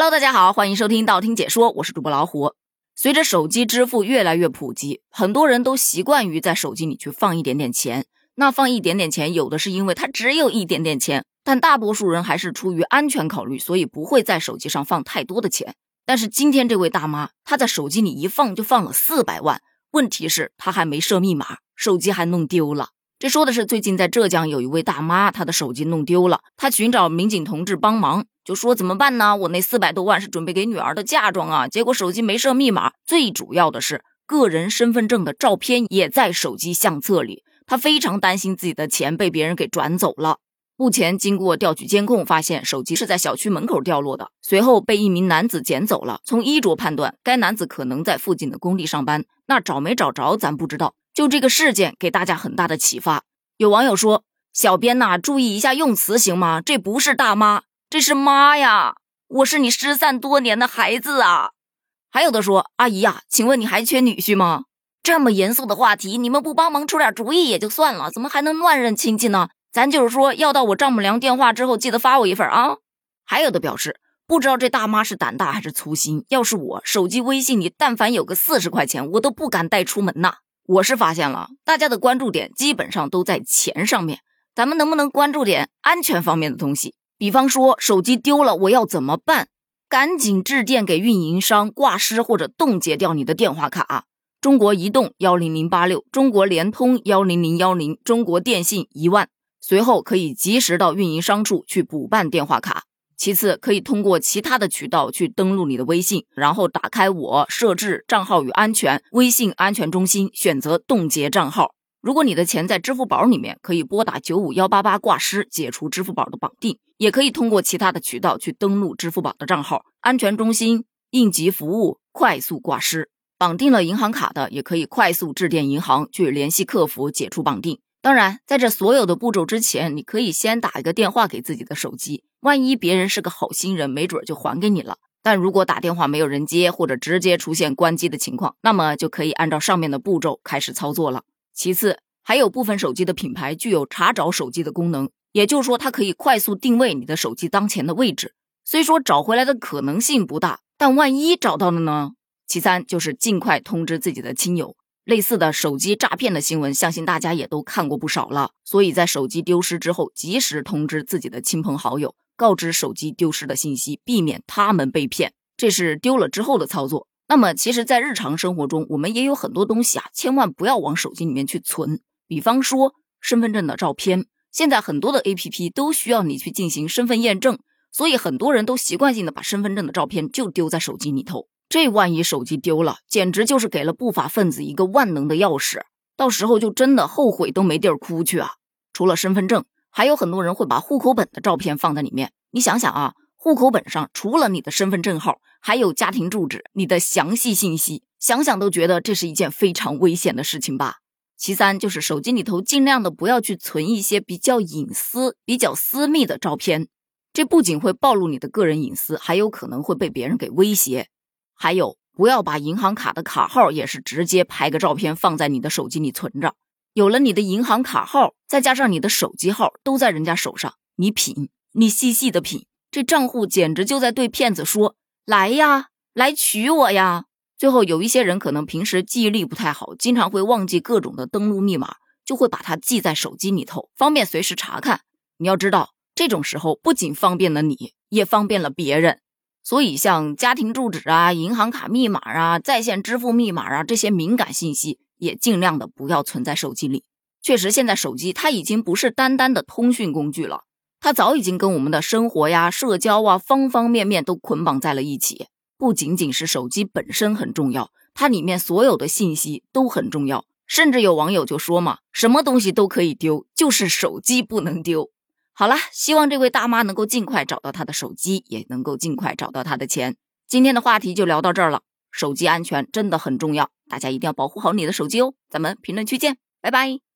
Hello，大家好，欢迎收听道听解说，我是主播老虎。随着手机支付越来越普及，很多人都习惯于在手机里去放一点点钱。那放一点点钱，有的是因为他只有一点点钱，但大多数人还是出于安全考虑，所以不会在手机上放太多的钱。但是今天这位大妈，她在手机里一放就放了四百万，问题是她还没设密码，手机还弄丢了。这说的是最近在浙江有一位大妈，她的手机弄丢了，她寻找民警同志帮忙，就说怎么办呢？我那四百多万是准备给女儿的嫁妆啊，结果手机没设密码，最主要的是个人身份证的照片也在手机相册里，她非常担心自己的钱被别人给转走了。目前经过调取监控，发现手机是在小区门口掉落的，随后被一名男子捡走了。从衣着判断，该男子可能在附近的工地上班，那找没找着咱不知道。就这个事件给大家很大的启发。有网友说：“小编呐，注意一下用词行吗？这不是大妈，这是妈呀！我是你失散多年的孩子啊！”还有的说：“阿姨呀，请问你还缺女婿吗？这么严肃的话题，你们不帮忙出点主意也就算了，怎么还能乱认亲戚呢？咱就是说，要到我丈母娘电话之后，记得发我一份啊！”还有的表示不知道这大妈是胆大还是粗心。要是我手机微信里但凡有个四十块钱，我都不敢带出门呐。我是发现了，大家的关注点基本上都在钱上面，咱们能不能关注点安全方面的东西？比方说手机丢了，我要怎么办？赶紧致电给运营商挂失或者冻结掉你的电话卡。中国移动幺零零八六，中国联通幺零零幺零，中国电信一万，随后可以及时到运营商处去补办电话卡。其次，可以通过其他的渠道去登录你的微信，然后打开我设置账号与安全微信安全中心，选择冻结账号。如果你的钱在支付宝里面，可以拨打九五幺八八挂失，解除支付宝的绑定。也可以通过其他的渠道去登录支付宝的账号安全中心应急服务，快速挂失。绑定了银行卡的，也可以快速致电银行去联系客服解除绑定。当然，在这所有的步骤之前，你可以先打一个电话给自己的手机。万一别人是个好心人，没准就还给你了。但如果打电话没有人接，或者直接出现关机的情况，那么就可以按照上面的步骤开始操作了。其次，还有部分手机的品牌具有查找手机的功能，也就是说，它可以快速定位你的手机当前的位置。虽说找回来的可能性不大，但万一找到了呢？其三就是尽快通知自己的亲友。类似的手机诈骗的新闻，相信大家也都看过不少了。所以在手机丢失之后，及时通知自己的亲朋好友，告知手机丢失的信息，避免他们被骗。这是丢了之后的操作。那么，其实，在日常生活中，我们也有很多东西啊，千万不要往手机里面去存。比方说，身份证的照片，现在很多的 APP 都需要你去进行身份验证，所以很多人都习惯性的把身份证的照片就丢在手机里头。这万一手机丢了，简直就是给了不法分子一个万能的钥匙，到时候就真的后悔都没地儿哭去啊！除了身份证，还有很多人会把户口本的照片放在里面。你想想啊，户口本上除了你的身份证号，还有家庭住址、你的详细信息，想想都觉得这是一件非常危险的事情吧？其三就是手机里头尽量的不要去存一些比较隐私、比较私密的照片，这不仅会暴露你的个人隐私，还有可能会被别人给威胁。还有，不要把银行卡的卡号也是直接拍个照片放在你的手机里存着。有了你的银行卡号，再加上你的手机号都在人家手上，你品，你细细的品，这账户简直就在对骗子说：“来呀，来取我呀！”最后有一些人可能平时记忆力不太好，经常会忘记各种的登录密码，就会把它记在手机里头，方便随时查看。你要知道，这种时候不仅方便了你，也方便了别人。所以，像家庭住址啊、银行卡密码啊、在线支付密码啊这些敏感信息，也尽量的不要存在手机里。确实，现在手机它已经不是单单的通讯工具了，它早已经跟我们的生活呀、社交啊方方面面都捆绑在了一起。不仅仅是手机本身很重要，它里面所有的信息都很重要。甚至有网友就说嘛：“什么东西都可以丢，就是手机不能丢。”好了，希望这位大妈能够尽快找到她的手机，也能够尽快找到她的钱。今天的话题就聊到这儿了。手机安全真的很重要，大家一定要保护好你的手机哦。咱们评论区见，拜拜。